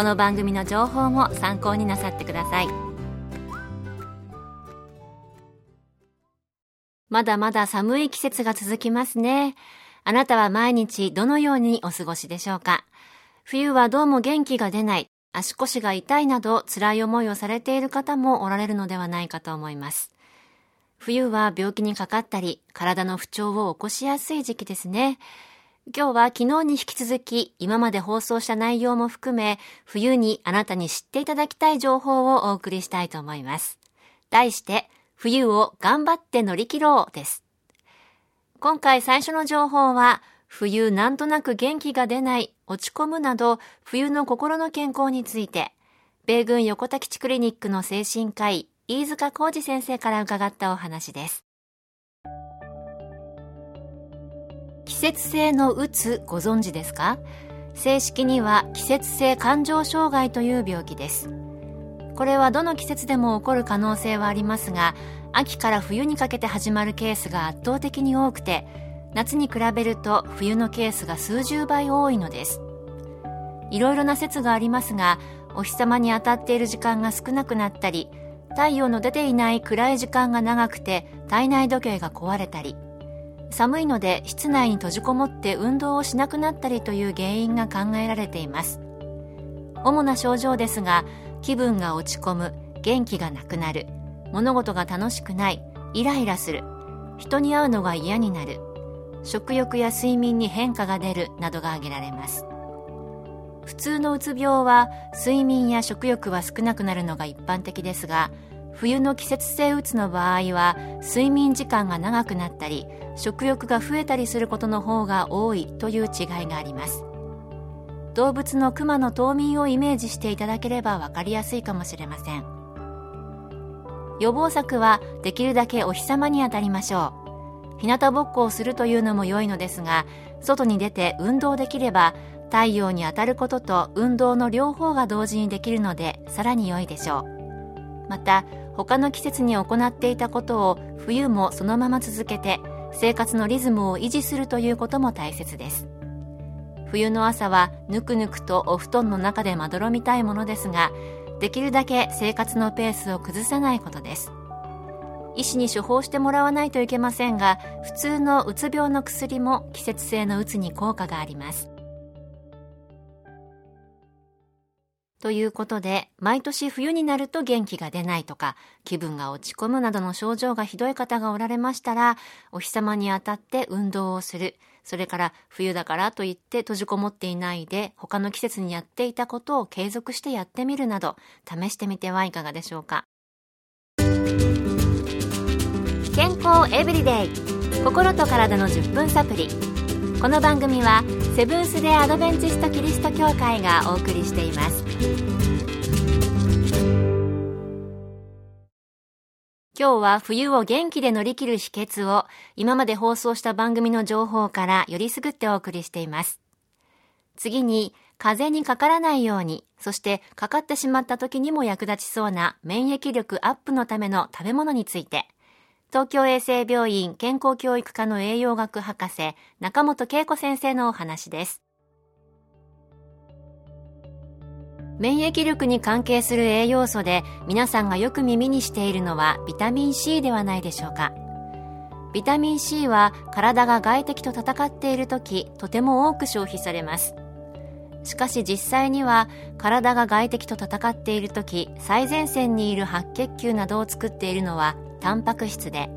この番組の情報も参考になさってください。まだまだ寒い季節が続きますね。あなたは毎日どのようにお過ごしでしょうか？冬はどうも元気が出ない。足腰が痛いなど辛い思いをされている方もおられるのではないかと思います。冬は病気にかかったり、体の不調を起こしやすい時期ですね。今日は昨日に引き続き、今まで放送した内容も含め、冬にあなたに知っていただきたい情報をお送りしたいと思います。題して、冬を頑張って乗り切ろうです。今回最初の情報は、冬なんとなく元気が出ない、落ち込むなど、冬の心の健康について、米軍横田基地クリニックの精神科医、飯塚浩二先生から伺ったお話です。季節性のうつご存知ですか？正式には季節性感情障害という病気です。これはどの季節でも起こる可能性はありますが、秋から冬にかけて始まるケースが圧倒的に多くて、夏に比べると冬のケースが数十倍多いのです。いろいろな説がありますが、お日様に当たっている時間が少なくなったり、太陽の出ていない暗い時間が長くて体内時計が壊れたり寒いので室内に閉じこもって運動をしなくなったりという原因が考えられています。主な症状ですが気分が落ち込む元気がなくなる物事が楽しくないイライラする人に会うのが嫌になる食欲や睡眠に変化が出るなどが挙げられます。普通のうつ病は睡眠や食欲は少なくなるのが一般的ですが冬の季節性うつの場合は睡眠時間が長くなったり食欲が増えたりすることの方が多いという違いがあります。動物のクマの冬眠をイメージしていただければ分かりやすいかもしれません。予防策はできるだけお日様に当たりましょう。日向ぼっこをするというのも良いのですが外に出て運動できれば太陽に当たることと運動の両方が同時にできるのでさらに良いでしょう。また他の季節に行っていたことを冬もそのまま続けて生活のリズムを維持するということも大切です。冬の朝はぬくぬくとお布団の中でまどろみたいものですができるだけ生活のペースを崩さないことです。医師に処方してもらわないといけませんが普通のうつ病の薬も季節性のうつに効果があります。ということで、毎年冬になると元気が出ないとか、気分が落ち込むなどの症状がひどい方がおられましたら、お日様に当たって運動をする。それから冬だからといって閉じこもっていないで、他の季節にやっていたことを継続してやってみるなど、試してみてはいかがでしょうか。健康エブリデイ心と体の10分サプリこの番組はセブンス・デ・アドベンチスト・キリスト教会がお送りしています今日は冬を元気で乗り切る秘訣を今まで放送した番組の情報からよりすぐってお送りしています。次に風邪にかからないようにそしてかかってしまった時にも役立ちそうな免疫力アップのための食べ物について東京衛生病院健康教育科の栄養学博士中本恵子先生のお話です。免疫力に関係する栄養素で皆さんがよく耳にしているのはビタミン C ではないでしょうか。ビタミン C は体が外敵と戦っている時とても多く消費されます。しかし実際には体が外敵と戦っている時最前線にいる白血球などを作っているのはタンパク質で。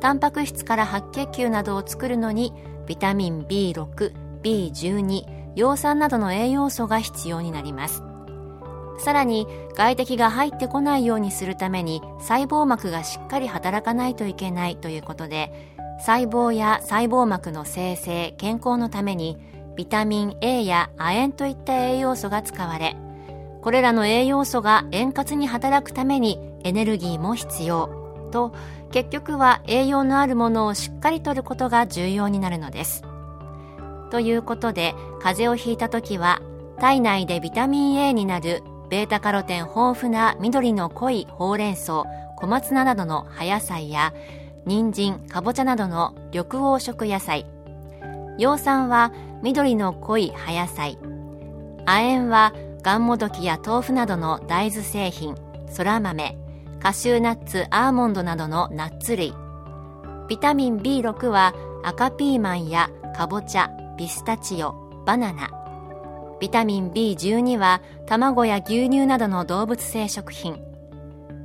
タンパク質から白血球などを作るのにビタミン B6、B12、葉酸などの栄養素が必要になります。さらに外敵が入ってこないようにするために細胞膜がしっかり働かないといけないということで細胞や細胞膜の生成健康のためにビタミン A や亜鉛といった栄養素が使われこれらの栄養素が円滑に働くためにエネルギーも必要と結局は栄養のあるものをしっかりとることが重要になるのです。ということで風邪をひいた時は体内でビタミン A になるベータカロテン豊富な緑の濃いほうれん草小松菜などの葉野菜や人参かぼちゃなどの緑黄色野菜。葉酸は緑の濃い葉野菜。亜鉛はがんもどきや豆腐などの大豆製品そら豆カシューナッツアーモンドなどのナッツ類。ビタミン B6 は赤ピーマンやかぼちゃピスタチオバナナ。ビタミン B12 は卵や牛乳などの動物性食品。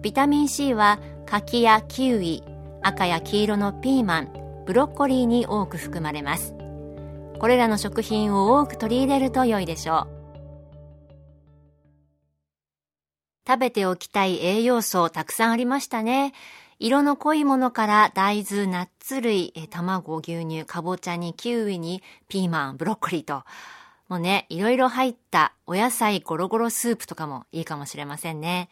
ビタミン C は柿やキウイ赤や黄色のピーマンブロッコリーに多く含まれます。これらの食品を多く取り入れると良いでしょう。食べておきたい栄養素たくさんありましたね。色の濃いものから大豆、ナッツ類、卵、牛乳、かぼちゃにキウイにピーマン、ブロッコリーともうね、いろいろ入ったお野菜ゴロゴロスープとかもいいかもしれませんね。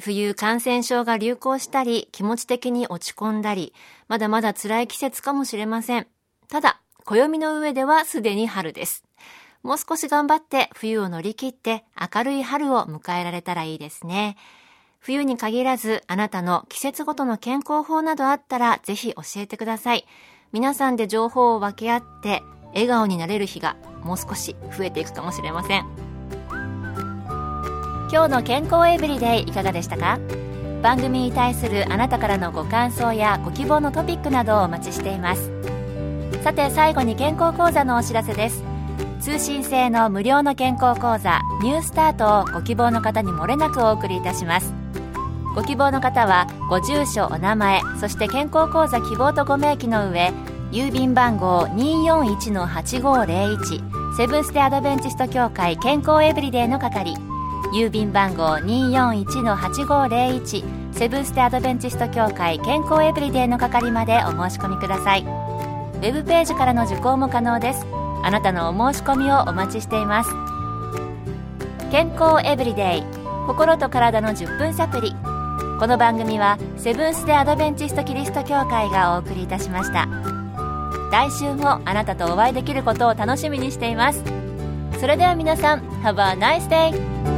冬感染症が流行したり、気持ち的に落ち込んだり、まだまだ辛い季節かもしれません。ただ、暦の上ではすでに春です。もう少し頑張って冬を乗り切って明るい春を迎えられたらいいですね。冬に限らずあなたの季節ごとの健康法などあったらぜひ教えてください。皆さんで情報を分け合って笑顔になれる日がもう少し増えていくかもしれません。今日の健康エブリデイいかがでしたか？番組に対するあなたからのご感想やご希望のトピックなどをお待ちしています。さて最後に健康講座のお知らせです。通信制の無料の健康講座ニュースタートをご希望の方にもれなくお送りいたします。ご希望の方はご住所お名前そして健康講座希望とご明記の上郵便番号241-8501セブンステアドベンチスト協会健康エブリデイの係。郵便番号241-8501セブンステアドベンチスト協会健康エブリデイの係までお申し込みください。ウェブページからの受講も可能です。あなたのお申し込みをお待ちしています。健康エブリデイ心と体の10分サプリこの番組はセブンス・デ・アドベンチスト・キリスト教会がお送りいたしました。来週もあなたとお会いできることを楽しみにしていますそれでは皆さん Have a nice day!